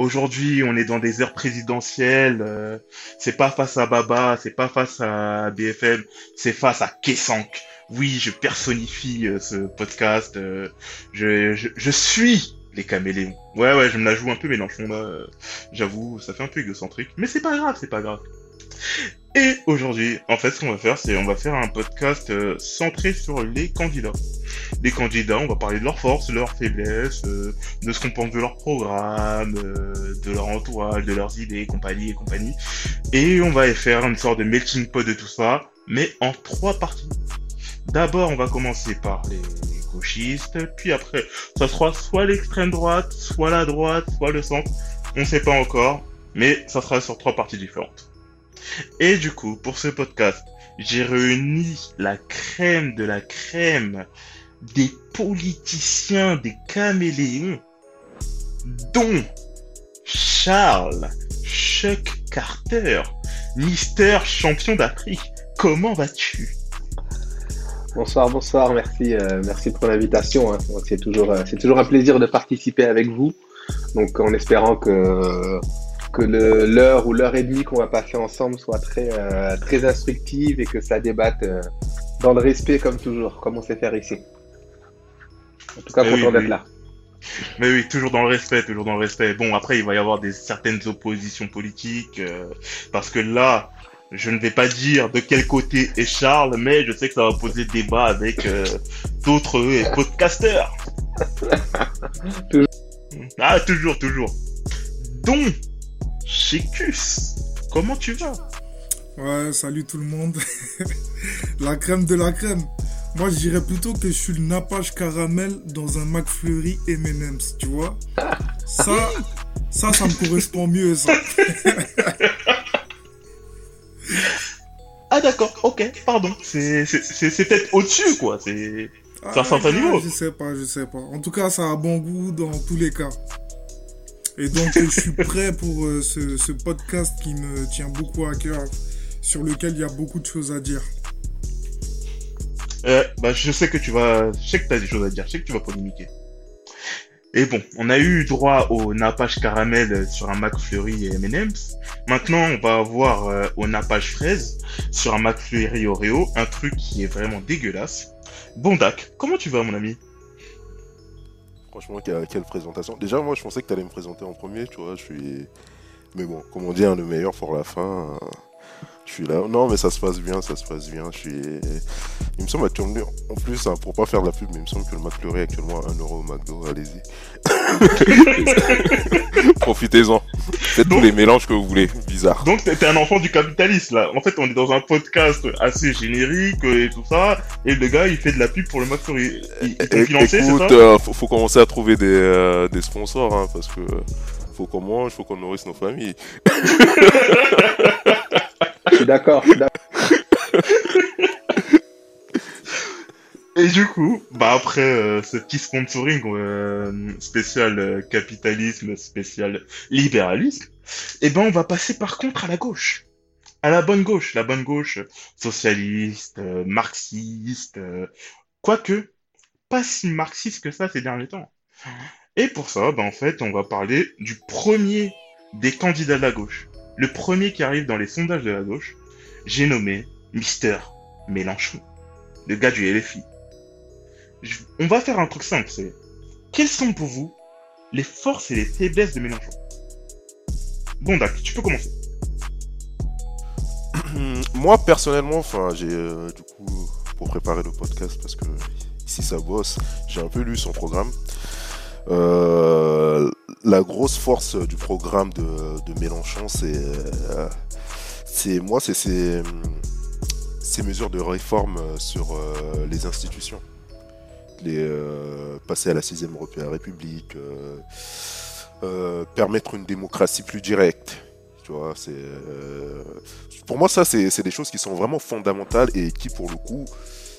Aujourd'hui, on est dans des heures présidentielles. euh, c'est pas face à Baba, c'est pas face à BFM, c'est face à Kessank. Oui, je personnifie euh, ce podcast. euh, je, je, je suis les caméléons. Ouais, ouais, je me la joue un peu Mélenchon là. euh, J'avoue, ça fait un peu égocentrique, mais c'est pas grave, c'est pas grave. Et aujourd'hui, en fait, ce qu'on va faire, c'est on va faire un podcast euh, centré sur les candidats. Les candidats, on va parler de leurs forces, de leurs faiblesses, euh, de ce qu'on pense de leur programme, euh, de leur entourage, de leurs idées, compagnie et compagnie. Et on va faire une sorte de melting pot de tout ça, mais en trois parties. D'abord, on va commencer par les gauchistes, puis après, ça sera soit l'extrême droite, soit la droite, soit le centre. On sait pas encore, mais ça sera sur trois parties différentes. Et du coup, pour ce podcast, j'ai réuni la crème de la crème des politiciens, des caméléons, dont Charles Chuck Carter, Mister Champion d'Afrique. Comment vas-tu? Bonsoir, bonsoir, merci, euh, merci pour l'invitation. hein. Euh, c'est toujours un plaisir de participer avec vous. Donc en espérant que, que l'heure ou l'heure et demie qu'on va passer ensemble soit très, euh, très instructive et que ça débatte euh, dans le respect comme toujours, comme on sait faire ici. En tout cas, Eh content oui, d'être oui. là. Mais oui, toujours dans le respect, toujours dans le respect. Bon, après, il va y avoir des certaines oppositions politiques, euh, parce que là, je ne vais pas dire de quel côté est Charles, mais je sais que ça va poser débat avec d'autres podcasteurs. Toujours. Ah, toujours, toujours. Donc, Chécus, comment tu vas? Ouais, salut tout le monde. la crème de la crème. Moi, je dirais plutôt que je suis le nappage caramel dans un McFlurry M&M's, tu vois? Ça, ça, ça me correspond mieux, ça. Ah d'accord, ok, pardon. C'est peut-être au-dessus, quoi. C'est C'est un certain Ah, niveau. Je sais pas, je sais pas. En tout cas, ça a bon goût dans tous les cas. Et donc, je suis prêt pour euh, ce, podcast qui me tient beaucoup à cœur, sur lequel il y a beaucoup de choses à dire. Euh, bah, je sais que tu vas, je sais que t'as des choses à dire, je sais que tu vas polémiquer. Et bon, on a eu droit au nappage caramel sur un McFlurry et M&M's. Maintenant, on va avoir euh, au nappage fraise sur un McFlurry Oreo, un truc qui est vraiment dégueulasse. Bon Dak, comment tu vas mon ami? Franchement, quelle, présentation. Déjà, moi, je pensais que tu allais me présenter en premier, tu vois. Je suis. Mais bon, comme on dit, hein, le meilleur pour la fin. euh, Je suis là. Non, mais ça se passe bien, ça se passe bien. Je suis. Il me semble actuellement, en plus, hein, pour pas faire de la pub, mais il me semble que le McFlurry est actuellement à 1€ au McDo. Allez-y. Profitez-en. Faites tous les mélanges que vous voulez. Bizarre. Donc t'es un enfant du capitalisme là. En fait, on est dans un podcast assez générique et tout ça, et le gars il fait de la pub pour le McFlurry. Il, il financé, Écoute, ça? euh, faut, faut commencer à trouver des, euh, des sponsors, hein, parce que euh, faut qu'on mange, faut qu'on nourrisse nos familles. D'accord. Et du coup, bah après euh, ce petit sponsoring euh, spécial euh, capitalisme, spécial libéralisme, eh ben on va passer par contre à la gauche, à la bonne gauche, la bonne gauche socialiste, marxiste, quoique pas si marxiste que ça ces derniers temps. Et pour ça, bah fait, on va parler du premier des candidats de la gauche, le premier qui arrive dans les sondages de la gauche. J'ai nommé Mister Mélenchon, le gars du LFI. On va faire un truc simple, c'est quelles sont pour vous les forces et les faiblesses de Mélenchon? Bon, Dak, tu peux commencer. Moi, personnellement, enfin, j'ai euh, du coup, pour préparer le podcast, parce que ici ça bosse, j'ai un peu lu son programme. Euh, la grosse force du programme de, de Mélenchon, c'est, euh, c'est moi, c'est ces, mesures de réforme sur euh, les institutions. Les, euh, passer à la 6ème République, euh, euh, permettre une démocratie plus directe. Tu vois, c'est euh, pour moi, ça, c'est des choses qui sont vraiment fondamentales et qui, pour le coup,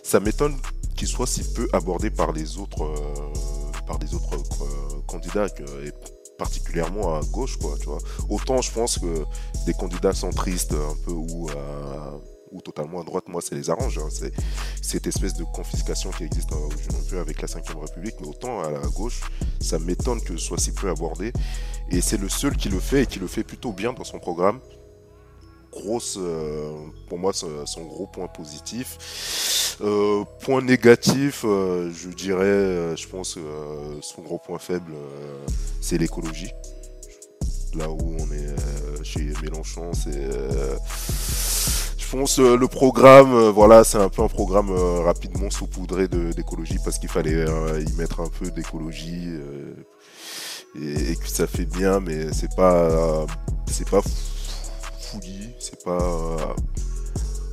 ça m'étonne qu'ils soient si peu abordés par les autres, euh, par les autres euh, candidats, particulièrement à gauche, quoi, tu vois. Autant, je pense que des candidats centristes, un peu, ou ou totalement à droite, moi, ça les arrange. Hein. C'est cette espèce de confiscation qui existe aujourd'hui avec la 5 République, mais autant à la gauche, ça m'étonne que ce soit si peu abordé. Et c'est le seul qui le fait et qui le fait plutôt bien dans son programme grosse, euh, pour moi, son gros point positif. Euh, point négatif, euh, je dirais, je pense, son gros point faible, c'est l'écologie. Là où on est chez Mélenchon, c'est je pense le programme, voilà, c'est un peu un programme rapidement saupoudré d'écologie parce qu'il fallait y mettre un peu d'écologie et, que ça fait bien, mais c'est pas, c'est pas c'est pas euh,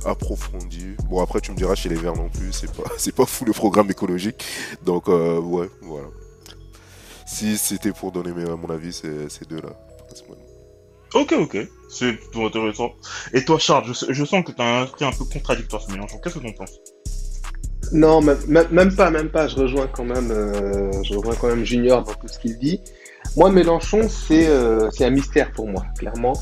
approfondi. Bon après tu me diras chez les Verts non plus, c'est pas c'est pas fou le programme écologique. Donc euh, ouais, voilà. Si c'était pour donner mon avis, c'est ces deux là. Ok, ok, c'est tout intéressant. Et toi, Charles, je, sens que tu as un un peu contradictoire ce mélange. Qu'est-ce que tu en penses? Non, même, pas, même pas. Je rejoins quand même, euh, je rejoins quand même Junior dans tout ce qu'il dit. Moi, Mélenchon, c'est c'est un mystère pour moi, clairement.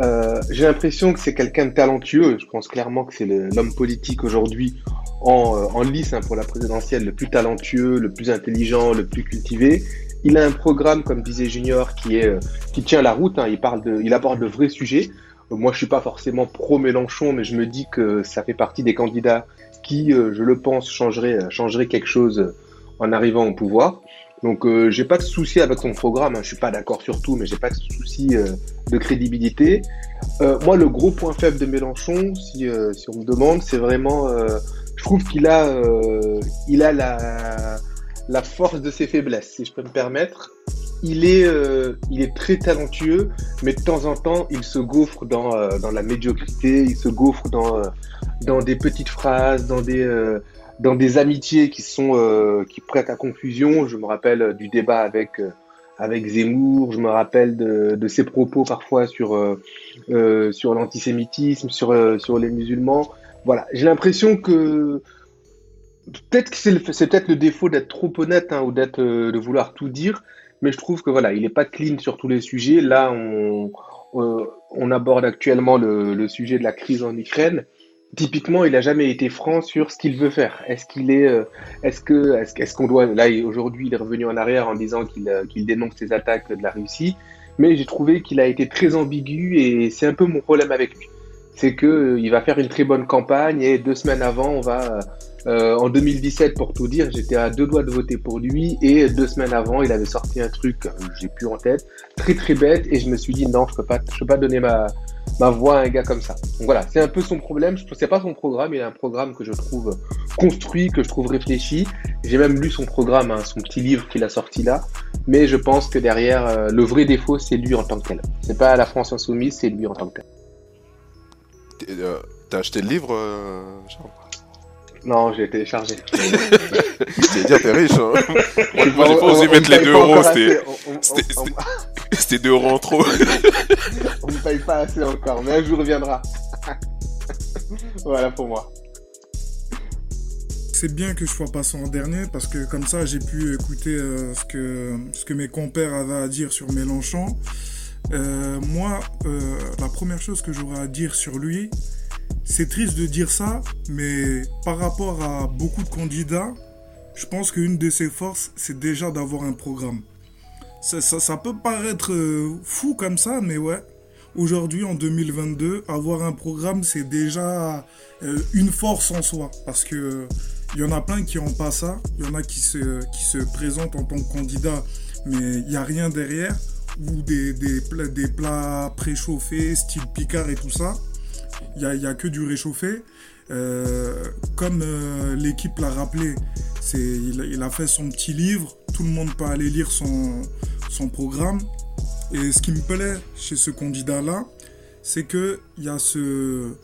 Euh, j'ai l'impression que c'est quelqu'un de talentueux. Je pense clairement que c'est l'homme politique aujourd'hui en, euh, en lice hein, pour la présidentielle le plus talentueux, le plus intelligent, le plus cultivé. Il a un programme, comme disait Junior, qui est euh, qui tient la route. Hein. Il parle de, il aborde de vrais sujets. moi, je suis pas forcément pro Mélenchon, mais je me dis que ça fait partie des candidats qui, je le pense, changeraient changerait quelque chose en arrivant au pouvoir. Donc euh, j'ai pas de souci avec son programme, hein. je suis pas d'accord sur tout, mais j'ai pas de souci euh, de crédibilité. Euh, moi, le gros point faible de Mélenchon, si, euh, si on me demande, c'est vraiment, je trouve qu'il a, il a la, la force de ses faiblesses, si je peux me permettre. Il est, il est très talentueux, mais de temps en temps, il se gaufre dans, dans la médiocrité, il se gaufre dans, dans des petites phrases, dans des dans des amitiés qui sont euh, qui prêtent à confusion. Je me rappelle euh, du débat avec euh, avec Zemmour. Je me rappelle de, de ses propos parfois sur euh, sur l'antisémitisme, sur sur les musulmans. Voilà, j'ai l'impression que peut-être que c'est peut-être le défaut d'être trop honnête hein, ou d'être de vouloir tout dire, mais je trouve que voilà, il n'est pas clean sur tous les sujets. Là, on on aborde actuellement le, le sujet de la crise en Ukraine typiquement, il n'a jamais été franc sur ce qu'il veut faire. Est-ce qu'il est, euh, est-ce que, est-ce, qu'on doit, là aujourd'hui, il est revenu en arrière en disant qu'il, euh, dénonce les attaques de la Russie, mais j'ai trouvé qu'il a été très ambigu et c'est un peu mon problème avec lui. C'est que euh, il va faire une très bonne campagne et deux semaines avant, on va, en 2017 pour tout dire, j'étais à deux doigts de voter pour lui et deux semaines avant, il avait sorti un truc, j'ai plus en tête, très très bête et je me suis dit non, je peux pas, je peux pas donner ma ma voix à un gars comme ça. Donc voilà, c'est un peu son problème. Je sais pas son programme, il a un programme que je trouve construit, que je trouve réfléchi. J'ai même lu son programme, hein, son petit livre qu'il a sorti là. Mais je pense que derrière, euh, le vrai défaut, c'est lui en tant que tel. C'est pas la France insoumise, c'est lui en tant que tel. Euh, t'as acheté le livre, euh, non, j'ai téléchargé. C'est dire, t'es riche, hein. Moi, j'ai pas osé mettre les 2 euros, c'était 2 euros en trop. on ne paye pas assez encore, mais un jour viendra. voilà pour moi. C'est bien que je sois passé en dernier parce que comme ça j'ai pu écouter euh, ce, que, ce que mes compères avaient à dire sur Mélenchon. Euh, moi, euh, la première chose que j'aurais à dire sur lui, c'est triste de dire ça, mais par rapport à beaucoup de candidats, je pense qu'une de ses forces, c'est déjà d'avoir un programme. Ça, peut paraître euh, fou comme ça, mais ouais. Aujourd'hui, en 2022, avoir un programme, c'est déjà euh, une force en soi. Parce que il y en a plein qui n'ont pas ça. Il y en a qui se, qui se présentent en tant que candidat, mais il n'y a rien derrière. Ou des, des, des plats préchauffés, style Picard et tout ça il n'y a, a, que du réchauffé. Euh, comme euh, l'équipe l'a rappelé, il, a fait son petit livre, tout le monde peut aller lire son, son programme. Et ce qui me plaît chez ce candidat-là, c'est que il a ce,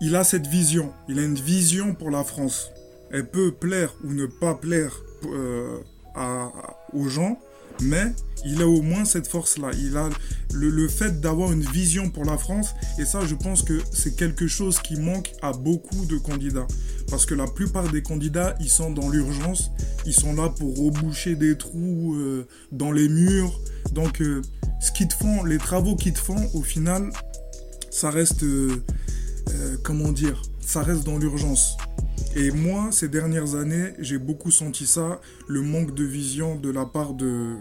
a cette vision. Il a une vision pour la France. Elle peut plaire ou ne pas plaire euh, à, aux gens, Mais il a au moins cette force-là. Il a le, fait d'avoir une vision pour la France. Et ça, je pense que c'est quelque chose qui manque à beaucoup de candidats. Parce que la plupart des candidats, ils sont dans l'urgence. Ils sont là pour reboucher des trous euh, dans les murs. Donc, euh, ce qu'ils te font, les travaux qu'ils te font, au final, ça reste, euh, comment dire, ça reste dans l'urgence. Et moi, ces dernières années, j'ai beaucoup senti ça, le manque de vision de la part de,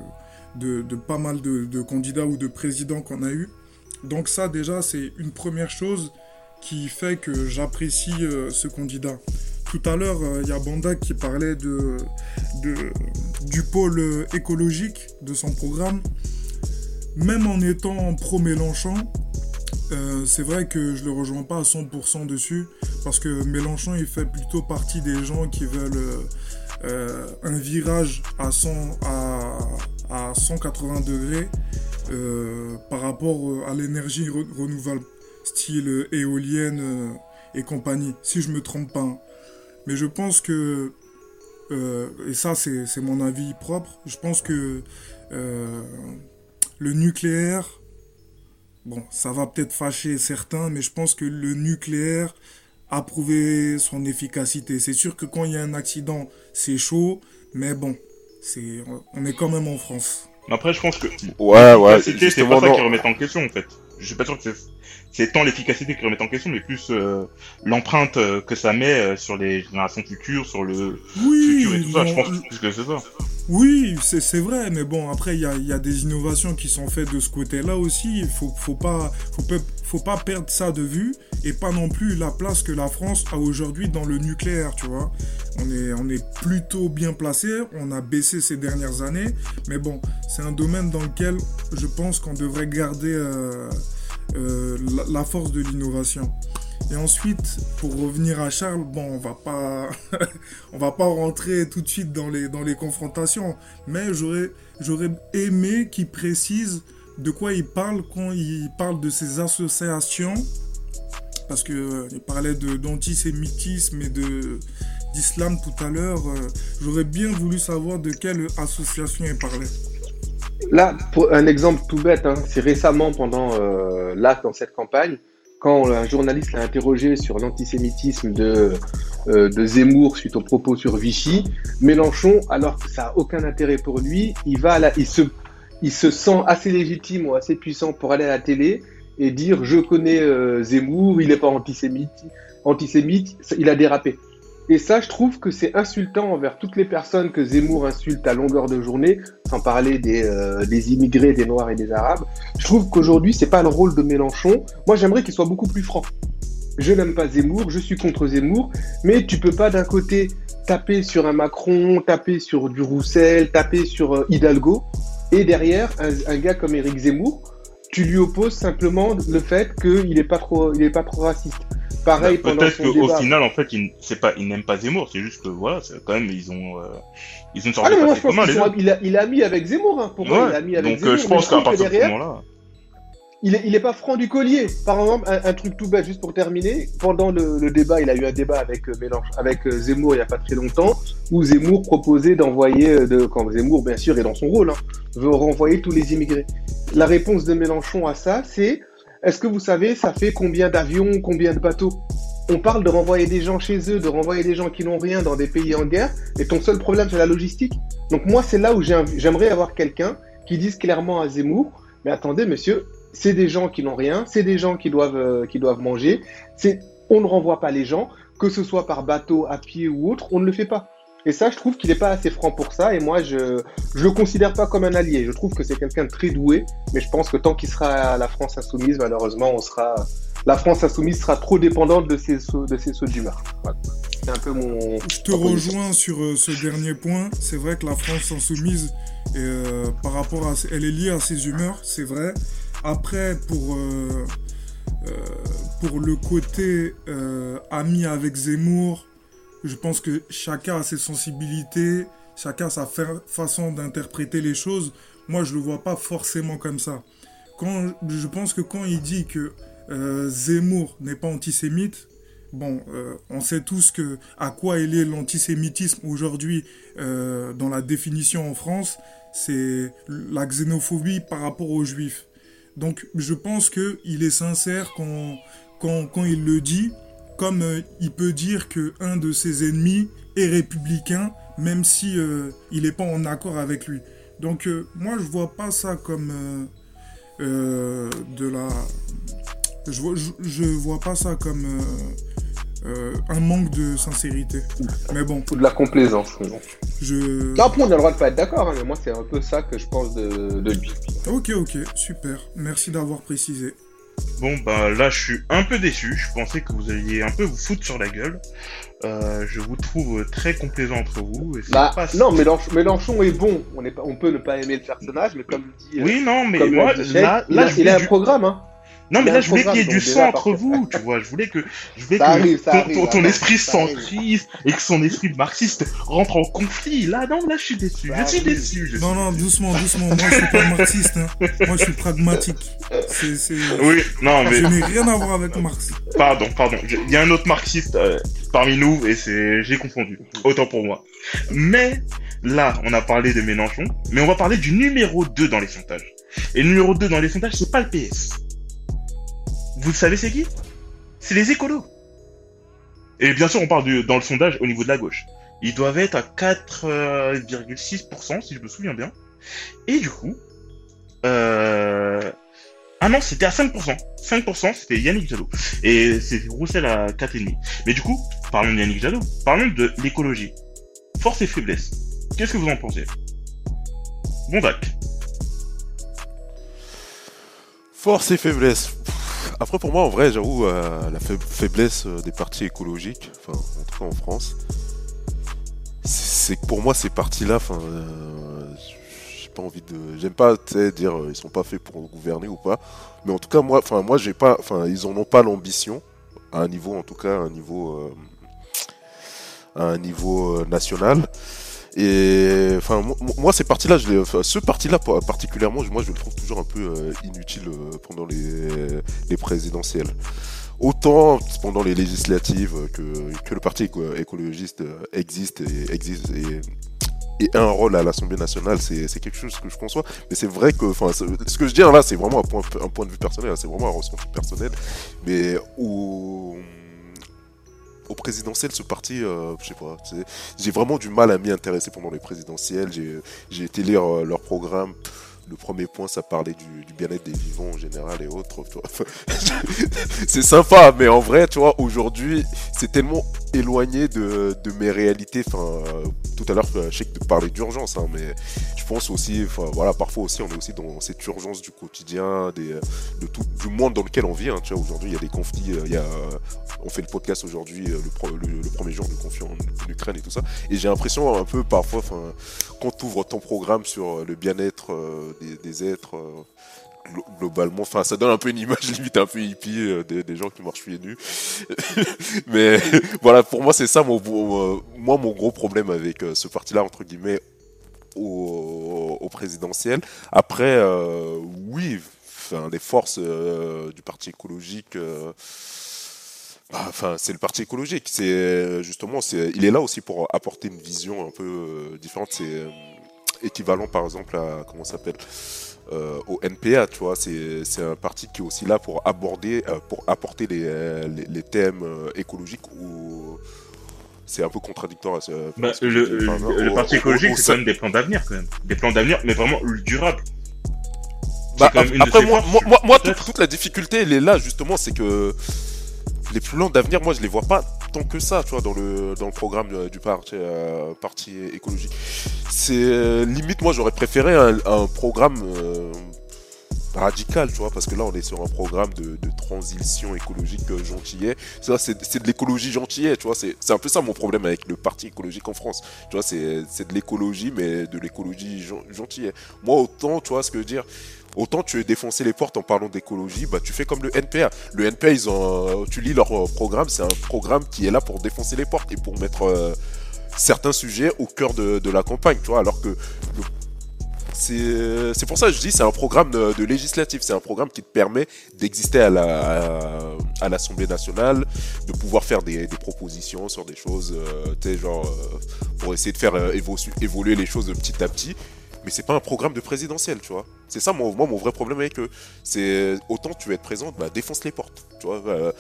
de, pas mal de, candidats ou de présidents qu'on a eu. Donc ça, déjà, c'est une première chose qui fait que j'apprécie euh, ce candidat. Tout à l'heure, euh, il y a Banda qui parlait de, du pôle euh, écologique de son programme. Même en étant pro-Mélenchon, c'est vrai que je le rejoins pas à 100% dessus parce que Mélenchon il fait plutôt partie des gens qui veulent euh, euh, un virage à 100 à, à 180 degrés euh, par rapport à l'énergie re- renouvelable style éolienne et compagnie si je me trompe pas. Mais je pense que et ça c'est mon avis propre je pense que le nucléaire Bon, ça va peut-être fâcher certains, mais je pense que le nucléaire a prouvé son efficacité. C'est sûr que quand il y a un accident, c'est chaud, mais bon, c'est, on est quand même en France. Après, je pense que Ouais, ouais, c'est pas ça qui remet en question, en fait. Je suis pas sûr que c'est- c'est tant l'efficacité qui remet en question, mais plus euh, l'empreinte euh, que ça met euh, sur les générations futures, sur le futur et Oui, tout ça. Je pense plus que c'est ça. Oui, c'est, vrai, mais bon, après, il y a, des innovations qui sont faites de ce côté-là aussi. Il faut, faut pas, perdre ça de vue et pas non plus la place que la France a aujourd'hui dans le nucléaire, tu vois. On est, plutôt bien placé, on a baissé ces dernières années, mais bon, c'est un domaine dans lequel je pense qu'on devrait garder euh, euh, la force de l'innovation. Et ensuite, pour revenir à Charles, bon, on va pas, on va pas rentrer tout de suite dans les, dans les confrontations, mais j'aurais, j'aurais aimé qu'il précise de quoi il parle quand il parle de ces associations, parce que euh, il parlait de d'antisémitisme et d'islam tout à l'heure. euh, j'aurais bien voulu savoir de quelle association il parlait. Là, pour un exemple tout bête, hein, c'est récemment pendant euh, là dans cette campagne, quand un journaliste l'a interrogé sur l'antisémitisme de, euh, de Zemmour suite aux propos sur Vichy, Mélenchon, alors que ça n'a aucun intérêt pour lui, il se sent assez légitime ou assez puissant pour aller à la télé et dire je connais euh, Zemmour, il n'est pas antisémite, antisémite, il a dérapé. Et ça, je trouve que c'est insultant envers toutes les personnes que Zemmour insulte à longueur de journée, sans parler des, euh, des immigrés, des Noirs et des Arabes. Je trouve qu'aujourd'hui, c'est pas le rôle de Mélenchon. Moi, j'aimerais qu'il soit beaucoup plus franc. Je n'aime pas Zemmour, je suis contre Zemmour, mais tu peux pas d'un côté taper sur un Macron, taper sur du Roussel, taper sur euh, Hidalgo, et derrière, un, gars comme Éric Zemmour, tu lui opposes simplement le fait qu'il est pas pas trop raciste. Pareil pendant Peut-être qu'au final, en fait, ils, c'est pas, ils n'aiment pas Zemmour, c'est juste que voilà, c'est quand même, ils ont, euh, ils ont une sorte Ah moi je pense commun, sont- il a, il a mis avec Zemmour, hein. pour moi Ouais. il a mis avec Donc, Zemmour. euh, je pense qu'à partir de ce moment-là, il est, il est pas franc du collier. Par exemple, un, un truc tout bête, juste pour terminer, pendant le, le débat, il a eu un débat avec euh, Mélenchon, avec euh, Zemmour il y a pas très longtemps, où Zemmour proposait d'envoyer, euh, de, quand Zemmour bien sûr est dans son rôle, hein, veut renvoyer tous les immigrés. La réponse de Mélenchon à ça, c'est est-ce que vous savez, ça fait combien d'avions, combien de bateaux? On parle de renvoyer des gens chez eux, de renvoyer des gens qui n'ont rien dans des pays en guerre, et ton seul problème c'est la logistique. Donc moi c'est là où j'aimerais avoir quelqu'un qui dise clairement à Zemmour, mais attendez monsieur, c'est des gens qui n'ont rien, c'est des gens qui doivent, euh, qui doivent manger, on ne renvoie pas les gens, que ce soit par bateau, à pied ou autre, on ne le fait pas. Et ça, je trouve qu'il n'est pas assez franc pour ça, et moi, je je le considère pas comme un allié. Je trouve que c'est quelqu'un de très doué, mais je pense que tant qu'il sera à la France insoumise, malheureusement, on sera, la France insoumise sera trop dépendante de ses sauts, de ses sauts d'humeur. Voilà. C'est un peu mon. Je te rejoins sur euh, ce dernier point. C'est vrai que la France insoumise, euh, par rapport à, elle est liée à ses humeurs, c'est vrai. Après, pour euh, pour le côté ami avec Zemmour, je pense que chacun a ses sensibilités, chacun a sa fa- façon d'interpréter les choses. Moi, je le vois pas forcément comme ça. Quand je pense que quand il dit que euh, Zemmour n'est pas antisémite, Bon, euh, on sait tous que à quoi est lié l'antisémitisme aujourd'hui euh, dans la définition en France. c'est la xénophobie par rapport aux juifs. Donc je pense qu'il est sincère quand, quand, quand, il le dit, comme euh, il peut dire que un de ses ennemis est républicain, même si euh, il n'est pas en accord avec lui. Donc euh, moi je vois pas ça comme de la... Je vois, je, je vois pas ça comme euh, un manque de sincérité. Mais bon. Ou de la complaisance. Je... Non, après, on a le droit de pas être d'accord, hein, mais moi, c'est un peu ça que je pense de, de lui. Ok, ok, super. Merci d'avoir précisé. Bon, bah là, je suis un peu déçu. Je pensais que vous alliez un peu vous foutre sur la gueule. Euh, je vous trouve très complaisant entre vous. Et bah, pas... Non, Mélenchon, Mélenchon est bon. On, est pas, on peut ne pas aimer le personnage, mais comme dit. Oui, non, mais moi, là, il là, a, je il a un du- programme, hein. Non, mais là, je voulais qu'il y ait du sang entre vous, tu vois. Je voulais que, je voulais Ça que arrive, ton, arrive, ton- ton attends, esprit centriste et que son esprit marxiste rentre en conflit. Là, non, là, je suis déçu. Ça je suis arrive. déçu. je Non, suis non, déçu. doucement, doucement. Moi, je suis pas marxiste. hein. Moi, je suis pragmatique. C'est, c'est... Oui, non, mais Je n'ai rien à voir avec Marx. pardon, pardon. Il y a un autre marxiste euh, parmi nous et c'est, j'ai confondu. Autant pour moi. Mais là, on a parlé de Mélenchon, mais on va parler du numéro 2 dans les sondages. Et le numéro 2 dans les sondages, c'est pas le PS. Vous savez c'est qui? C'est les écolos. Et bien sûr, on parle du, dans le sondage au niveau de la gauche. Ils doivent être à 4,6%, si je me souviens bien. Et du coup, euh... ah non, c'était à 5%. 5%, c'était Yannick Jadot. Et c'est Roussel à 4,5%. Mais du coup, parlons de Yannick Jadot. Parlons de l'écologie. Force et faiblesse. Qu'est-ce que vous en pensez? Bondac. Force et faiblesse. Après, pour moi, en vrai, j'avoue, euh, la faib- faiblesse euh, des partis écologiques, enfin, en tout cas en France, c'est que pour moi, ces partis-là, enfin, euh, j'ai pas envie de. J'aime pas, dire ils sont pas faits pour gouverner ou pas. Mais en tout cas, moi, enfin, moi, j'ai pas. Enfin, ils en ont pas l'ambition, à un niveau, en tout cas, un niveau. à un niveau national. Et enfin, mo- mo- moi, ces partis-là, je ce parti-là par- particulièrement, moi, je le trouve toujours un peu euh, inutile euh, pendant les, les présidentielles. Autant pendant les législatives euh, que, que le parti éco- écologiste existe et existe et, a un rôle à l'Assemblée nationale, c'est quelque chose que je conçois. Mais c'est vrai que, enfin, ce que je dis là, c'est vraiment un point, un point de vue personnel, hein, c'est vraiment un ressenti personnel. Mais au, au présidentiel, ce parti, euh, je sais pas, j'ai vraiment du mal à m'y intéresser pendant les présidentielles. J'ai été lire euh, leur programme. Le premier point, ça parlait du, bien-être des vivants en général et autres. c'est sympa, mais en vrai, tu vois, aujourd'hui, c'est tellement éloigné de, de mes réalités. Enfin, euh, tout à l'heure, euh, je sais que tu parlais d'urgence, hein, mais je pense aussi, enfin, voilà, parfois aussi, on est aussi dans cette urgence du quotidien, des, euh, de tout, du monde dans lequel on vit. hein. tu vois, aujourd'hui, il y a des conflits, il y a, on fait le podcast aujourd'hui, le, le- premier jour du conflit en, Ukraine et tout ça. Et j'ai l'impression un peu parfois, enfin, quand tu ouvres ton programme sur le bien-être des, êtres, globalement, enfin, ça donne un peu une image limite un peu hippie euh, des, des gens qui marchent pieds nus. Mais voilà, pour moi, c'est ça mon, mon- euh, moi, mon gros problème avec euh, ce parti-là, entre guillemets, au, présidentiel. Après, oui, enfin, les forces du parti écologique. bah, Enfin, c'est le parti écologique. C'est justement, c'est, il est là aussi pour apporter une vision un peu différente. C'est équivalent, par exemple, à comment ça s'appelle? Euh, au NPA. Tu vois, c'est, c'est un parti qui est aussi là pour aborder, euh, pour apporter les, les, les thèmes euh, écologiques ou c'est un peu contradictoire. à ce- Bah, ce le. Enfin, au- parti écologique, c'est quand même des plans d'avenir, quand même. Des plans d'avenir, mais vraiment durables. Bah, après, moi, forces, moi, toute, toute la difficulté, elle est là, justement, c'est que les plans d'avenir, moi, je les vois pas que ça, tu vois, dans le, dans le programme euh, du parti, euh, parti écologique. C'est euh, limite, moi, j'aurais préféré un, programme euh, radical, tu vois, parce que là, on est sur un programme de, transition écologique gentillet. Ça, c'est de l'écologie gentillet, tu vois, c'est un peu ça mon problème avec le parti écologique en France. Tu vois, c'est de l'écologie, mais de l'écologie gen- gentillet. Moi, autant, tu vois ce que je veux dire, Autant tu veux défoncer les portes en parlant d'écologie, bah tu fais comme le NPA. Le NPA, ils ont, euh, tu lis leur euh, programme, c'est un programme qui est là pour défoncer les portes et pour mettre euh, certains sujets au cœur de, la campagne, c'est pour ça que je dis c'est un programme de, législatif, c'est un programme qui te permet d'exister à la à, l'Assemblée nationale, de pouvoir faire des, propositions sur des choses, pour essayer de faire évo- évoluer les choses petit à petit. Mais c'est pas un programme de présidentiel, tu vois. C'est ça, moi, mon vrai problème avec eux. C'est autant tu veux être présent, bah, défonce les portes, tu vois. euh,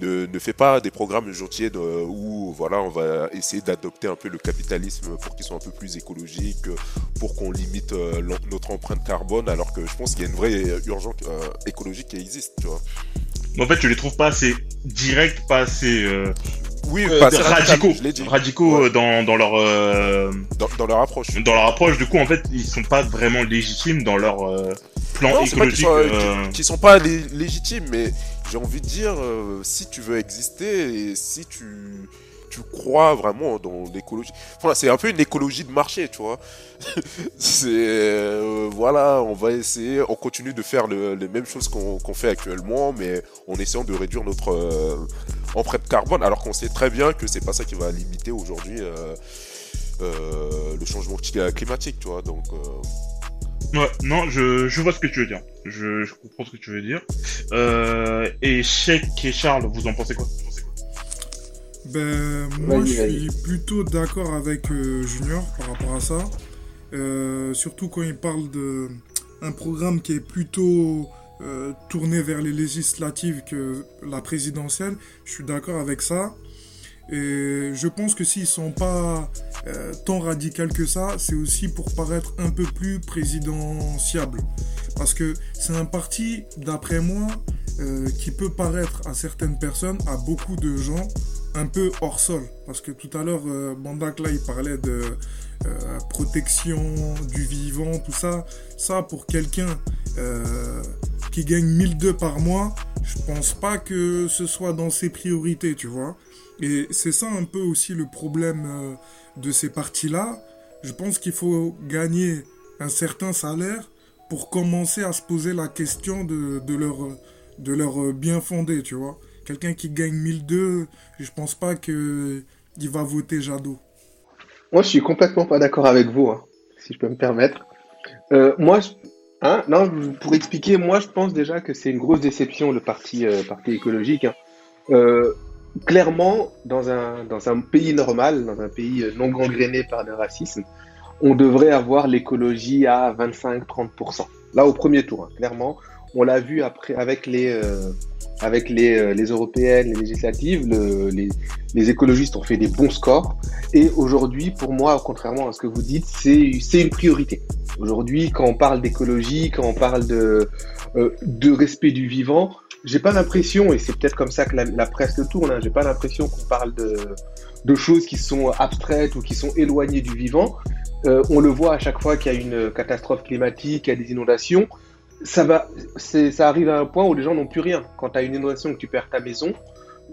ne, ne fais pas des programmes gentils de, où, voilà, on va essayer d'adopter un peu le capitalisme pour qu'ils soient un peu plus écologiques, euh, pour qu'on limite euh, notre empreinte carbone, alors que je pense qu'il y a une vraie urgence euh, écologique qui existe, tu vois. En fait, je les trouve pas assez directs, pas assez euh, Oui, euh, pas radicaux, radicaux Ouais. euh, dans, dans leur euh, Dans, dans leur approche. dans leur approche. Du coup, en fait, ils sont pas vraiment légitimes dans leur euh, plan Non, écologique. sont, qu'ils- qu'ils sont pas lé- légitimes, mais j'ai envie de dire, si tu veux exister et si tu, tu crois vraiment dans l'écologie. C'est un peu une écologie de marché, tu vois. c'est. euh, voilà, on va essayer, on continue de faire le- les mêmes choses qu'on fait actuellement, mais en essayant de réduire notre euh, empreinte carbone, alors qu'on sait très bien que c'est pas ça qui va limiter aujourd'hui. euh, euh, le changement cli- climatique, tu vois, donc non, je, vois ce que tu veux dire. Je, comprends ce que tu veux dire. Et Sheik et Charles, vous en pensez quoi? Ben, moi, je suis plutôt d'accord avec euh, Junior par rapport à ça. Euh, surtout quand il parle de un programme qui est plutôt euh, tourné vers les législatives que la présidentielle. Je suis d'accord avec ça. Et je pense que s'ils sont pas euh, tant radicaux que ça, c'est aussi pour paraître un peu plus présidentiable. Parce que c'est un parti, d'après moi, euh, qui peut paraître à certaines personnes, à beaucoup de gens, un peu hors sol. Parce que tout à l'heure, euh, Bandak, là, il parlait de euh, protection du vivant, tout ça. Ça, pour quelqu'un euh, qui gagne 1002 par mois, je pense pas que ce soit dans ses priorités, tu vois. Et c'est ça un peu aussi le problème de ces partis-là. Je pense qu'il faut gagner un certain salaire pour commencer à se poser la question leur, de leur bien fondé, tu vois. Quelqu'un qui gagne 1002, je pense pas que il va voter Jadot. Moi, je suis complètement pas d'accord avec vous, hein, si je peux me permettre. Euh, moi, hein, non, pour expliquer, moi, je pense déjà que c'est une grosse déception le parti, euh, écologique. hein. Euh, clairement, dans un, pays normal, dans un pays non gangréné par le racisme, on devrait avoir l'écologie à 25-30%. Là, au premier tour, clairement. On l'a vu après avec les, avec les, euh, les européennes, les législatives, le- les, les écologistes ont fait des bons scores. Et aujourd'hui, pour moi, contrairement à ce que vous dites, c'est une priorité. Aujourd'hui, quand on parle d'écologie, quand on parle de, euh, de respect du vivant, j'ai pas l'impression, et c'est peut-être comme ça que la, la presse le tourne, hein, j'ai pas l'impression qu'on parle de, de choses qui sont abstraites ou qui sont éloignées du vivant. Euh, on le voit à chaque fois qu'il y a une catastrophe climatique, qu'il y a des inondations. Ça, va, ça arrive à un point où les gens n'ont plus rien. Quand tu as une inondation que tu perds ta maison,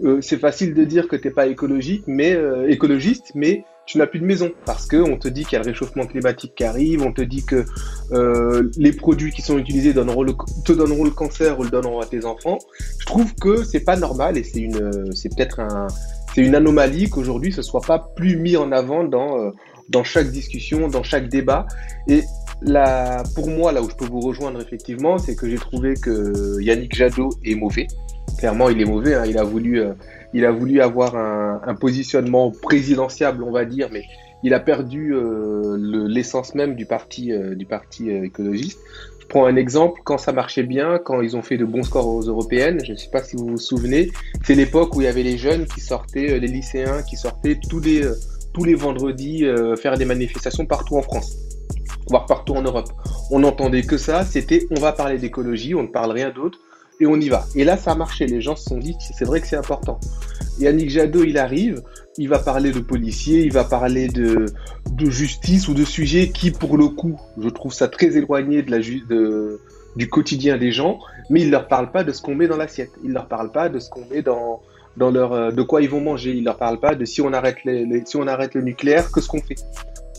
euh, c'est facile de dire que t'es pas écologique, mais euh, écologiste, mais tu n'as plus de maison parce que on te dit qu'il y a le réchauffement climatique qui arrive, on te dit que euh, les produits qui sont utilisés te donneront le cancer ou le donneront à tes enfants. Je trouve que c'est pas normal et c'est une, euh, c'est peut-être un, c'est une anomalie qu'aujourd'hui ce soit pas plus mis en avant dans euh, dans chaque discussion, dans chaque débat. Et là, pour moi, là où je peux vous rejoindre effectivement, c'est que j'ai trouvé que Yannick Jadot est mauvais. Clairement, il est mauvais. hein. Il a voulu, euh, il a voulu avoir un, un positionnement présidentiable, on va dire, mais il a perdu euh, le- l'essence même du parti, euh, du parti euh, écologiste. Je prends un exemple. Quand ça marchait bien, quand ils ont fait de bons scores aux européennes, je ne sais pas si vous vous souvenez, c'est l'époque où il y avait les jeunes qui sortaient, les lycéens qui sortaient tous les tous les vendredis faire des manifestations partout en France, voire partout en Europe. On n'entendait que ça, c'était on va parler d'écologie, on ne parle rien d'autre, et on y va. Et là, ça a marché, les gens se sont dit, c'est vrai que c'est important. Yannick Jadot, il arrive, il va parler de policiers, il va parler de, justice ou de sujets qui, pour le coup, je trouve ça très éloigné du quotidien des gens, mais il leur parle pas de ce qu'on met dans l'assiette. Il leur parle pas de ce qu'on met dans, leur, euh, de quoi ils vont manger. Il leur parle pas de si on arrête si on arrête le nucléaire, que ce qu'on fait.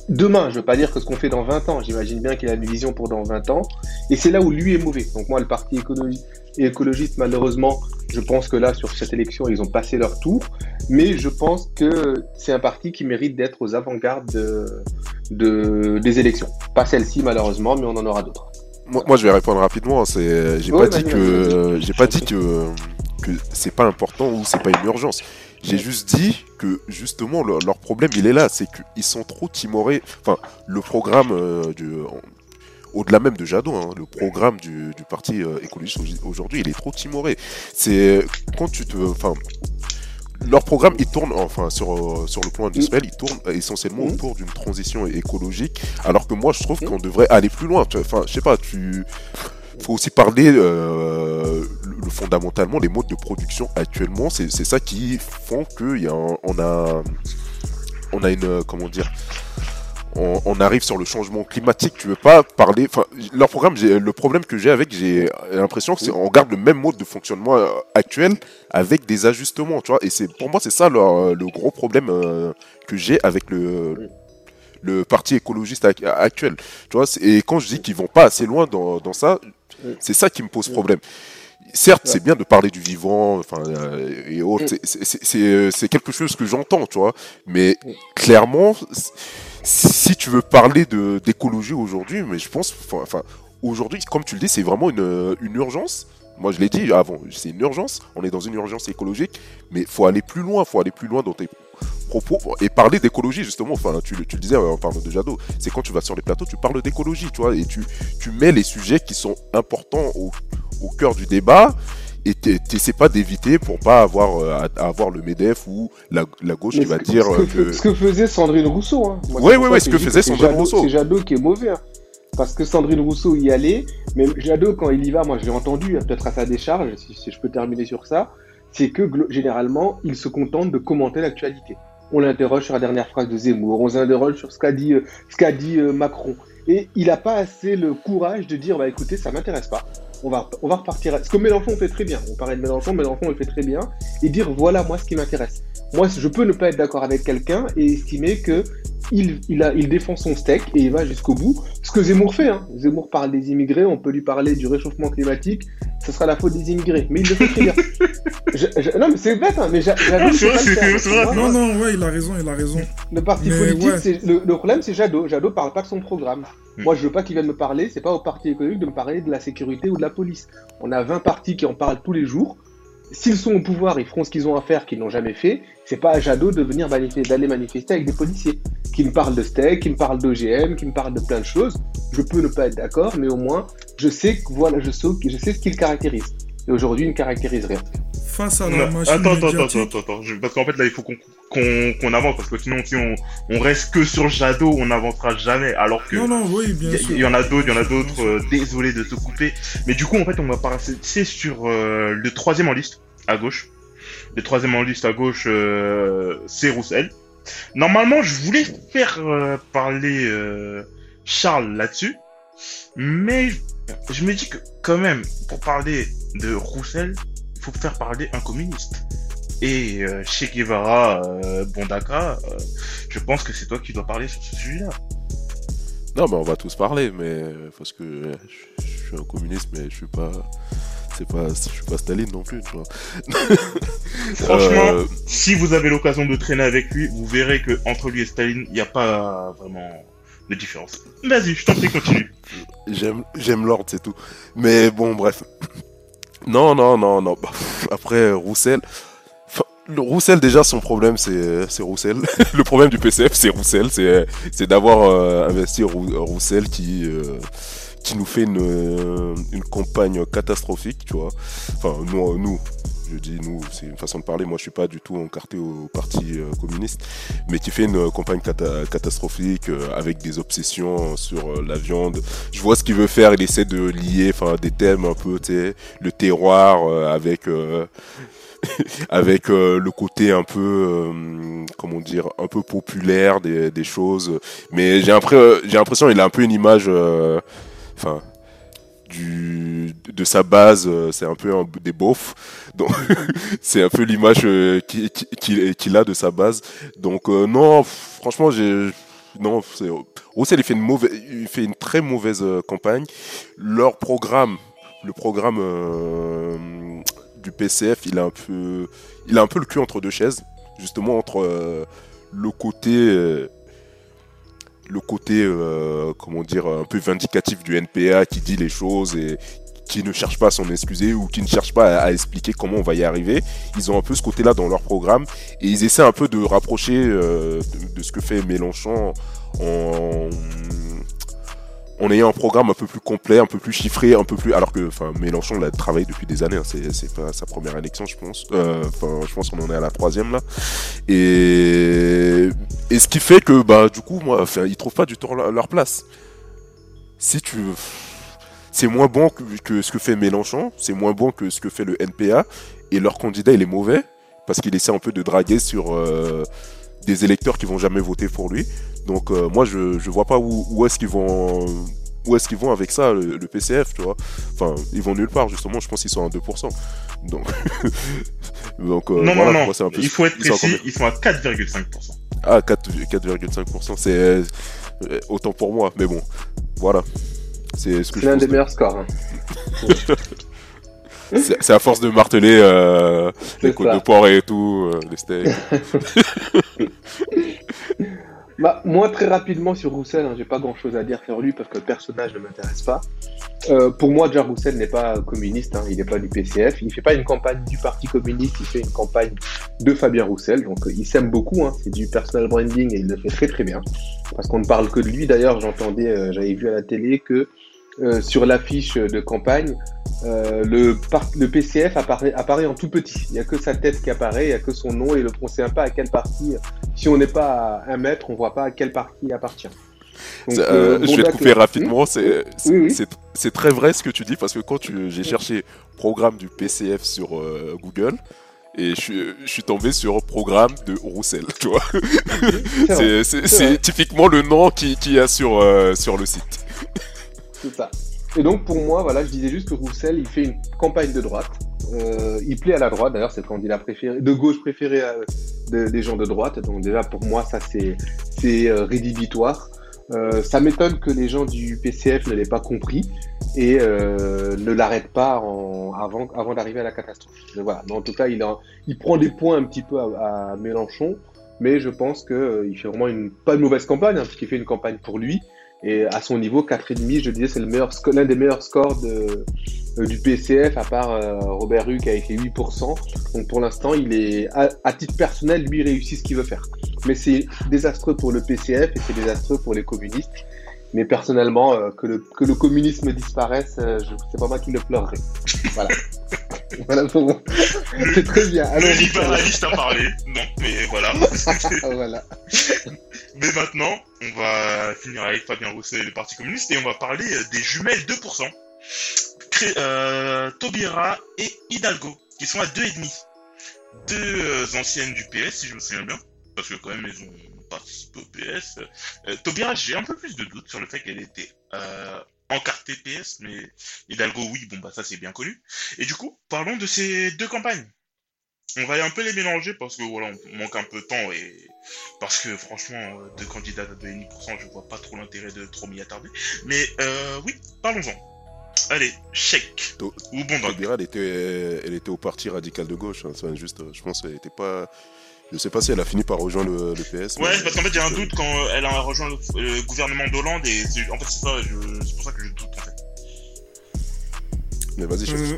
Demain, je veux pas dire que ce qu'on fait dans 20 ans. J'imagine bien qu'il a une vision pour dans 20 ans. Et c'est là où lui est mauvais. Donc moi, le parti écologi- écologiste, malheureusement, je pense que là, sur cette élection, ils ont passé leur tour. Mais je pense que c'est un parti qui mérite d'être aux avant-gardes de, de- des élections. Pas celle-ci, malheureusement, mais on en aura d'autres. Moi, moi, je vais répondre rapidement. C'est, j'ai pas dit que, j'ai pas dit que que c'est pas important ou c'est pas une urgence. J'ai juste dit que justement leur, leur problème il est là, c'est qu'ils sont trop timorés. Enfin, le programme euh, du au-delà même de Jadot, hein, le programme du, du parti euh, écologiste au- aujourd'hui, il est trop timoré. C'est quand tu te, enfin, leur programme, il tourne, enfin, sur, euh, sur le plan industriel, il tourne euh, essentiellement Mhm. autour d'une transition écologique, alors que moi, je trouve qu'on devrait aller plus loin. Enfin, je sais pas, tu faut aussi parler euh, le, le- fondamentalement les modes de production actuellement c'est ça qui font que y a on a on a une euh, comment dire on, arrive sur le changement climatique. Tu veux pas parler leur programme le problème que j'ai avec j'ai l'impression que c'est on garde le même mode de fonctionnement euh, actuel avec des ajustements tu vois. Et c'est pour moi c'est ça leur, le gros problème euh, que j'ai avec le le parti écologiste ac- actuel. Tu vois et quand je dis qu'ils vont pas assez loin dans, dans ça c'est ça qui me pose problème. Certes c'est bien de parler du vivant enfin euh, et autres c'est- c'est, euh, c'est quelque chose que j'entends tu vois. Mais clairement c- si tu veux parler de d'écologie aujourd'hui mais je pense enfin- enfin aujourd'hui comme tu le dis c'est vraiment une, une urgence. Moi je l'ai dit avant c'est une urgence. On est dans une urgence écologique mais faut aller plus loin faut aller plus loin dans tes propos et parler d'écologie justement enfin tu, le- tu le disais en parlant de Jadot c'est quand tu vas sur les plateaux tu parles d'écologie tu vois et tu tu mets les sujets qui sont importants au, au cœur du débat et t'es- t'essaies pas d'éviter pour pas avoir euh, à, avoir le Medef ou la, la gauche Mais qui va dire ce euh, que, que ce que faisait Sandrine Rousseau. Hein. Moi, Ouais, ouais, ouais, ce que faisait Sandrine Jadot- Rousseau. C'est Jadot qui est mauvais. hein. Parce que Sandrine Rousseau y allait, mais Jadot, quand il y va, moi je l'ai entendu, peut-être à sa décharge, si, si je peux terminer sur ça, c'est que généralement, il se contente de commenter l'actualité. On l'interroge sur la dernière phrase de Zemmour, on s'interroge sur ce qu'a dit, euh, ce qu'a dit euh, Macron. Et il n'a pas assez le courage de dire, bah écoutez, ça m'intéresse pas. On va, on va repartir. à- Ce que Mélenchon fait très bien. On parlait de Mélenchon, Mélenchon le fait très bien. Et dire, voilà moi ce qui m'intéresse. Moi, je peux ne pas être d'accord avec quelqu'un et estimer que il, il, a, il défend son steak et il va jusqu'au bout. Ce que Zemmour fait. Hein. Zemmour parle des immigrés, on peut lui parler du réchauffement climatique. Ce sera la faute des immigrés. Mais il le fait très bien. Je- je- non, mais c'est bête, hein, mais. Moi, Non, non, ouais, il a raison, il a raison. le parti Mais politique, ouais. c'est le, le problème, c'est Jadot. Jadot parle pas de son programme. Mm. Moi, je veux pas qu'il vienne me parler. C'est pas au parti économique de me parler de la sécurité ou de la police. On a 20 partis qui en parlent tous les jours. S'ils sont au pouvoir, ils feront ce qu'ils ont à faire, qu'ils n'ont jamais fait. C'est pas à Jadot de venir manifester, d'aller manifester avec des policiers qui me parlent de steak, qui me parlent d'OGM, qui me parlent de plein de choses. Je peux ne pas être d'accord, mais au moins, je sais que voilà, je sais, je sais ce qui le caractérise. Et aujourd'hui, il ne caractérise rien. Face à la Non, machine attends, attends, attends, attends, attends, parce qu'en fait là il faut qu'on avance parce que sinon si on, on reste que sur Jadot on n'avancera jamais alors que Non, non, oui, bien il y, sûr. il y en a d'autres, il y en a d'autres. euh, désolé de te couper, mais du coup en fait on va passer sur euh, le troisième en liste à gauche. Le troisième en liste à gauche euh, c'est Roussel. Normalement je voulais faire euh, parler euh, Charles là-dessus, mais je me dis que quand même pour parler de Roussel il faut faire parler un communiste. Et euh, Che Guevara, euh, Bondaka, euh, je pense que c'est toi qui dois parler sur ce sujet-là. non mais on va tous parler mais euh, parce que je, je suis un communiste mais je suis pas c'est pas je suis pas Staline non plus tu vois Franchement, si vous avez l'occasion de traîner avec lui, vous verrez que entre lui et Staline, il n'y a pas vraiment de différence. Vas-y, je t'en prie, continue. J'aime, l'ordre, c'est tout. Mais bon, bref. Non, non, non, non. Bah, Après, Roussel. Enfin, le Roussel, déjà, son problème, c'est, c'est Roussel. le problème du PCF, c'est Roussel. C'est, c'est d'avoir euh, investi Rou- Roussel qui, euh, qui nous fait une, euh, une campagne catastrophique, tu vois. Enfin, nous, nous, je dis nous, c'est une façon de parler. Moi, je suis pas du tout encarté au parti euh, communiste, mais qui fait une euh, campagne cata- catastrophique euh, avec des obsessions sur la viande. Je vois ce qu'il veut faire. Il essaie de lier, enfin, des thèmes un peu, le terroir avec. avec le côté un peu comment dire un peu populaire des, choses mais j'ai l'impression j'ai l'impression il a un peu une image enfin de sa base euh, c'est un peu un, des beaufs. Donc c'est un peu l'image euh, qui- qui- qu'il a de sa base. Donc euh, non franchement j'ai non Roussel il fait une mauvaise fait une très mauvaise campagne. Leur programme le programme du PCF il a un peu il a un peu le cul entre deux chaises. Justement entre le côté le côté euh, comment dire un peu vindicatif du NPA qui dit les choses et qui ne cherchent pas à s'en excuser ou qui ne cherchent pas à, expliquer comment on va y arriver. Ils ont un peu ce côté-là dans leur programme et ils essaient un peu de rapprocher de, de, ce que fait Mélenchon en en ayant un programme un peu plus complet, un peu plus chiffré, un peu plus. Alors que, Mélenchon l'a travaillé depuis des années. Hein. C'est, pas sa première élection, je pense. Euh, enfin, je pense qu'on en est à la troisième là. Et ce qui fait que, bah, du coup, moi, ils trouvent pas du tout leur place. Si tu c'est moins bon que, ce que fait Mélenchon, c'est moins bon que ce que fait le NPA, et leur candidat il est mauvais parce qu'il essaie un peu de draguer sur euh, des électeurs qui vont jamais voter pour lui. Donc euh, moi je je vois pas où, où est-ce qu'ils vont où est-ce qu'ils vont avec ça le, PCF, tu vois Enfin, ils vont nulle part justement, je pense qu'ils sont à 2%. Donc donc euh, non, non, non. un peu... il faut être précis, ils sont à 4,5%. Ah 4,5%, c'est euh, autant pour moi, mais bon. Voilà. C'est ce que l'un des meilleurs scores. Hein. C'est à force de marteler euh, les côtes de porc et tout, euh, les steaks. bah, moi, très rapidement sur Roussel, hein, j'ai pas grand chose à dire sur lui parce que le personnage ne m'intéresse pas. Euh, pour moi, déjà, Roussel n'est pas communiste, hein, il n'est pas du PCF. Il fait pas une campagne du Parti communiste, il fait une campagne de Fabien Roussel. Donc, il s'aime beaucoup, hein, c'est du personal branding et il le fait très très bien. Parce qu'on ne parle que de lui. D'ailleurs, j'entendais, j'avais vu à la télé que sur l'affiche de campagne, euh, le, le, PCF apparaît, apparaît, en tout petit. Il n'y a que sa tête qui apparaît, il n'y a que son nom et le, on ne sait pas à quelle partie. Si on n'est pas à un mètre, on ne voit pas à quelle partie il appartient. Euh, euh, je vais te couper rapidement. Hmm c'est très vrai ce que tu dis parce que quand j'ai cherché programme du PCF sur Google, et je, suis tombé sur programme de Roussel, tu vois. c'est typiquement le nom qu'il qui y a sur, sur le site. Et donc pour moi, voilà, je disais juste que Roussel, il fait une campagne de droite. Euh, il plaît à la droite, d'ailleurs, c'est le candidat préféré, de gauche préféré euh, des gens de droite. Donc déjà pour moi, ça c'est euh, rédhibitoire. Euh, ça m'étonne que les gens du PCF ne l'aient pas compris et ne l'arrêtent pas avant, d'arriver à la catastrophe. Voilà. En tout cas, il, prend des points un petit peu à, Mélenchon, mais je pense qu'il il fait vraiment une pas une mauvaise campagne, hein, parce qu'il fait une campagne pour lui. Et à son niveau, 4,5, je disais, c'est le meilleur, l'un des meilleurs scores de, euh, du PCF, à part euh, Robert Huck avec les 8%. Donc pour l'instant, il est, à, titre personnel, lui réussit ce qu'il veut faire. Mais c'est désastreux pour le PCF et c'est désastreux pour les communistes. Mais personnellement, euh, que, le, que le communisme disparaisse, je c'est pas moi qui le pleurerai. Voilà. voilà pour moi. C'est très bien. Alors, le libéraliste a parlé. Non, mais voilà. voilà. Mais maintenant, on va finir avec Fabien Rousset et le Parti communiste et on va parler des jumelles 2%. euh, Tobira et Hidalgo, qui sont à 2,5. Deux euh, anciennes du PS, si je me souviens bien, parce que quand même elles ont participé au PS. Euh, Tobira, j'ai un peu plus de doutes sur le fait qu'elle était euh, encartée PS, mais Hidalgo, oui, bon bah ça c'est bien connu. Et du coup, parlons de ces deux campagnes on va un peu les mélanger parce que voilà, on manque un peu de temps et parce que franchement, euh, deux candidats à 2,5%, je vois pas trop l'intérêt de trop m'y attarder. Mais euh, oui, parlons-en. Allez, chèque. Ou bon elle était, elle était au parti radical de gauche. Hein. juste, je pense qu'elle était pas. Je sais pas si elle a fini par rejoindre le, PS. Ouais, parce qu'en fait, j'ai un doute quand elle a rejoint le, gouvernement d'Hollande et en fait, c'est ça, c'est pour ça que je doute en fait. Mais vas-y, chèque. Euh,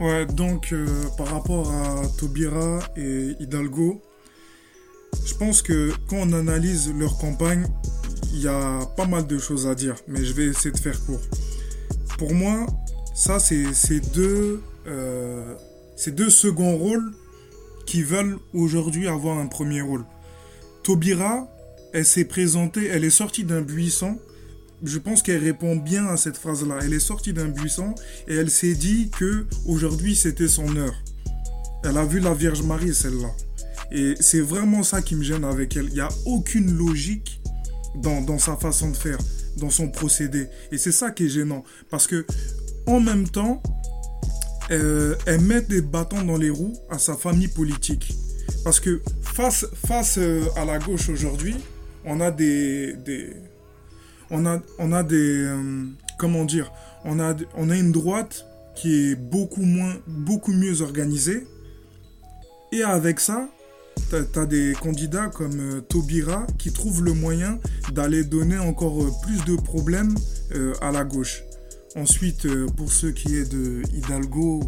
Ouais, donc euh, par rapport à Tobira et Hidalgo, je pense que quand on analyse leur campagne, il y a pas mal de choses à dire, mais je vais essayer de faire court. Pour moi, ça, c'est deux, euh, deux seconds rôles qui veulent aujourd'hui avoir un premier rôle. Tobira, elle s'est présentée, elle est sortie d'un buisson je pense qu'elle répond bien à cette phrase-là. Elle est sortie d'un buisson et elle s'est dit que aujourd'hui c'était son heure. Elle a vu la Vierge Marie, celle-là. Et c'est vraiment ça qui me gêne avec elle. Il n'y a aucune logique dans, dans, sa façon de faire, dans son procédé. Et c'est ça qui est gênant. Parce que, en même temps, euh, elle met des bâtons dans les roues à sa famille politique. Parce que face, face euh, à la gauche aujourd'hui, on a des, des on a, on a des, euh, comment dire, on a, on a une droite qui est beaucoup moins, beaucoup mieux organisée. Et avec ça, tu as, des candidats comme euh, Tobira qui trouvent le moyen d'aller donner encore euh, plus de problèmes à la gauche. Ensuite, euh, pour ce qui est de Hidalgo,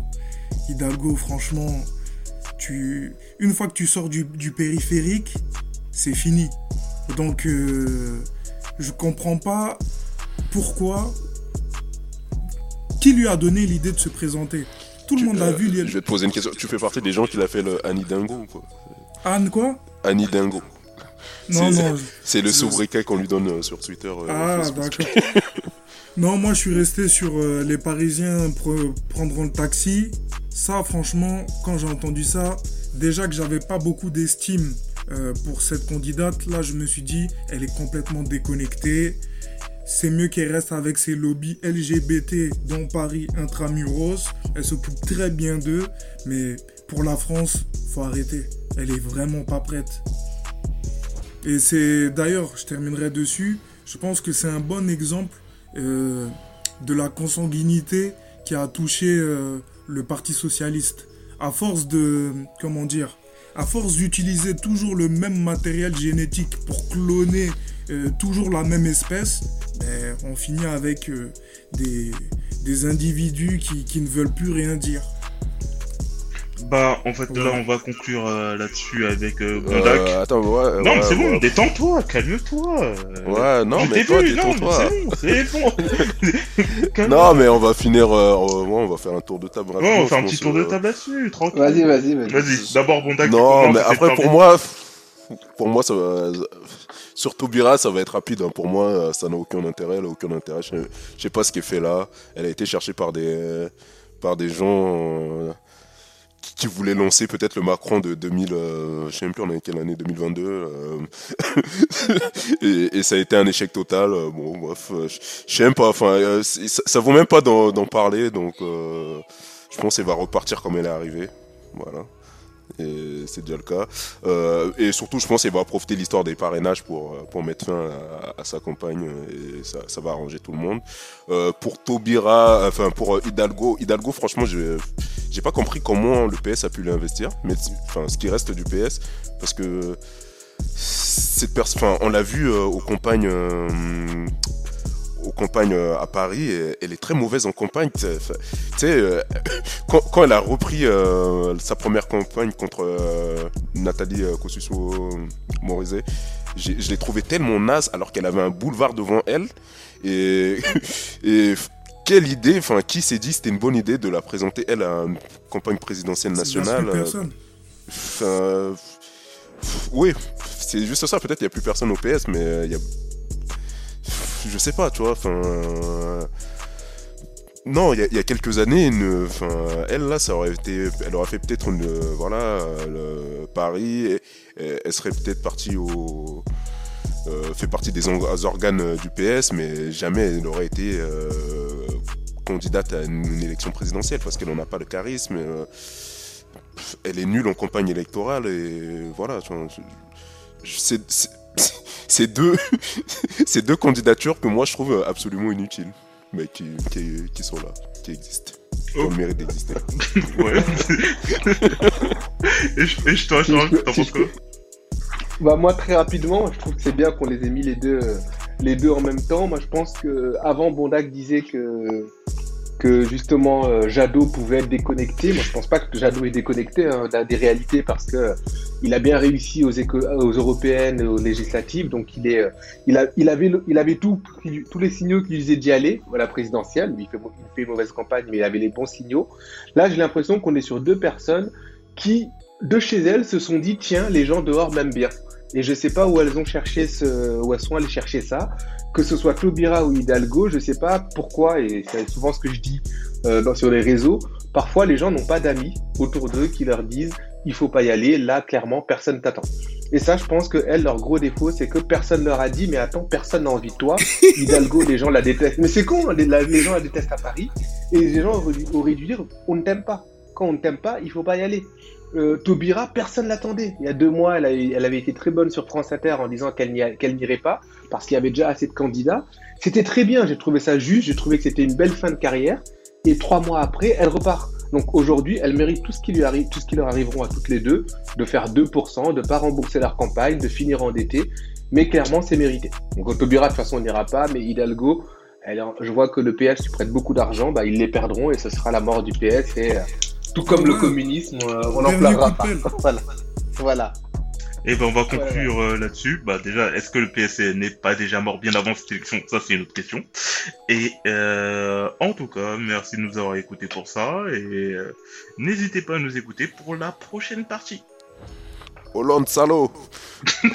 Hidalgo, franchement, tu, une fois que tu sors du, du périphérique, c'est fini. Donc, euh, je comprends pas pourquoi. Qui lui a donné l'idée de se présenter? Tout le monde a euh, vu. Je vais te poser une question. Tu fais partie des gens qui l'a fait le Annie Dingo, quoi? Anne, quoi? Annie Dingo. Non, non. C'est le sobriquet qu'on lui donne euh, sur Twitter. euh, Ah, d'accord. non, moi, je suis resté sur euh, les Parisiens pre- prendront le taxi. Ça, franchement, quand j'ai entendu ça, déjà que j'avais pas beaucoup d'estime euh, pour cette candidate, là, je me suis dit, elle est complètement déconnectée. C'est mieux qu'elle reste avec ses lobbies LGBT dans Paris intramuros. Elle s'occupe très bien d'eux, mais pour la France, faut arrêter. Elle est vraiment pas prête. Et c'est d'ailleurs, je terminerai dessus. Je pense que c'est un bon exemple euh, de la consanguinité qui a touché euh, le Parti socialiste. À force de, comment dire, à force d'utiliser toujours le même matériel génétique pour cloner euh, toujours la même espèce, ben, on finit avec euh, des, individus qui ne veulent plus rien dire. Bah, en fait, là, on va conclure euh, là-dessus avec euh, Bondac. Euh, attends, ouais. non, ouais, mais c'est bon, ouais. détends-toi, calme-toi. euh, Ouais, non, mais toi, détends-toi. C'est bon, c'est bon. Non, mais on va finir. euh, euh, ouais, on va faire un tour de table. Ouais, on fait je un petit tour de euh, table là-dessus, tranquille. Vas-y, vas-y, vas-y. Vas-y, d'abord Bondac. Non, mais après, pour moi, pour moi, ça va. Sur Taubira, ça va être rapide. hein. Pour moi, euh, ça n'a aucun intérêt. Elle a aucun intérêt. Je, sais pas ce qui est fait là. Elle a été cherchée par des, par des gens euh, qui, voulaient lancer peut-être le Macron de 2000. euh, je sais même plus, on est quelle année 2022. euh, et, et ça a été un échec total. euh, Bon, bref, je sais même pas. Enfin, ça, vaut même pas d'en parler. Donc, je pense qu'elle va repartir comme elle est arrivée. Voilà. Et c'est déjà le cas. Euh, et surtout, je pense qu'elle va profiter de l'histoire des parrainages pour, euh, pour mettre fin à, sa campagne euh, et ça, va arranger tout le monde. Pour Taubira, enfin pour Hidalgo, Hidalgo, franchement, j'ai pas compris comment le PS a pu l'investir, mais enfin ce qui reste du PS, parce que cette personne, enfin on l'a vu aux campagnes. Aux campagnes euh, à Paris, et elle est très mauvaise en campagne. Tu sais, euh, quand, quand elle a repris euh, sa première campagne contre euh, Nathalie Kosciusko-Morizet, je l'ai trouvé tellement naze alors qu'elle avait un boulevard devant elle. Et, et quelle idée, enfin, qui s'est dit c'était une bonne idée de la présenter elle à une campagne présidentielle nationale personne. Oui, c'est juste ça. Peut-être il n'y a plus personne au PS, mais il y a. Je sais pas, tu vois. Enfin. euh, Non, il y, a- quelques années, elle là, ça aurait été, elle aurait fait peut-être une, voilà, Paris, elle serait peut-être partie au, euh, fait partie des organes du PS, mais jamais elle n'aurait été euh, candidate à une, élection présidentielle parce qu'elle n'en a pas le charisme. elle est nulle en campagne électorale et voilà. C'est- C'est deux, c'est deux candidatures que moi je trouve absolument inutiles, mais qui, qui, qui sont là, qui existent, qui ont Oh. le mérite d'exister. Ouais. et, je, et je te Si t'en penses quoi? Bah moi très rapidement, je trouve que c'est bien qu'on les ait mis les deux, les deux en même temps. Moi je pense que avant Bondac disait que justement euh, Jadot pouvait être déconnecté. Moi je pense pas que Jadot est déconnecté hein, des réalités parce que il a bien réussi aux, aux européennes, aux législatives. Donc il est, euh, avait, tout, tous les signaux qui lui disaient d'y aller à la présidentielle. Il fait, une mauvaise campagne, mais il avait les bons signaux. Là j'ai l'impression qu'on est sur deux personnes qui de chez elles se sont dit tiens les gens dehors m'aiment bien. Et je sais pas où elles ont cherché ce, où elles sont allées chercher ça. Que ce soit Taubira ou Hidalgo, je sais pas pourquoi, et c'est souvent ce que je dis euh, dans- sur les réseaux. Parfois, les gens n'ont pas d'amis autour d'eux qui leur disent il faut pas y aller. Là, clairement, personne t'attend. Et ça, je pense que leur gros défaut, c'est que personne leur a dit mais attends, personne n'a envie de toi. Hidalgo, les gens la détestent. Mais c'est con, hein, les, la- les gens la détestent à Paris. Et les gens auraient dû, auraient dû dire on ne t'aime pas. Quand on ne t'aime pas, il faut pas y aller. Euh, Taubira, personne l'attendait. Il y a deux mois, elle, avait été très bonne sur France Inter en disant qu'elle n'irait pas parce qu'il y avait déjà assez de candidats. C'était très bien, j'ai trouvé ça juste, j'ai trouvé que c'était une belle fin de carrière. Et trois mois après, elle repart. Donc aujourd'hui, elle mérite tout ce qui lui arrive, tout ce qui leur arriveront à toutes les deux, de faire 2%, de pas rembourser leur campagne, de finir endetté. Mais clairement, c'est mérité. Donc Taubira, de toute façon, on n'ira pas, mais Hidalgo, je vois que le PS, tu prêtes beaucoup d'argent, bah, ils les perdront et ce sera la mort du PS. Euh, tout comme le communisme, euh, on n'en pleurera pas. voilà. voilà. Et ben on va conclure euh, là-dessus. Bah déjà, est-ce que le PS n'est pas déjà mort bien avant cette élection? Ça c'est une autre question. Et euh, en tout cas, merci de nous avoir écoutés pour ça et euh, n'hésitez pas à nous écouter pour la prochaine partie. Hollande salaud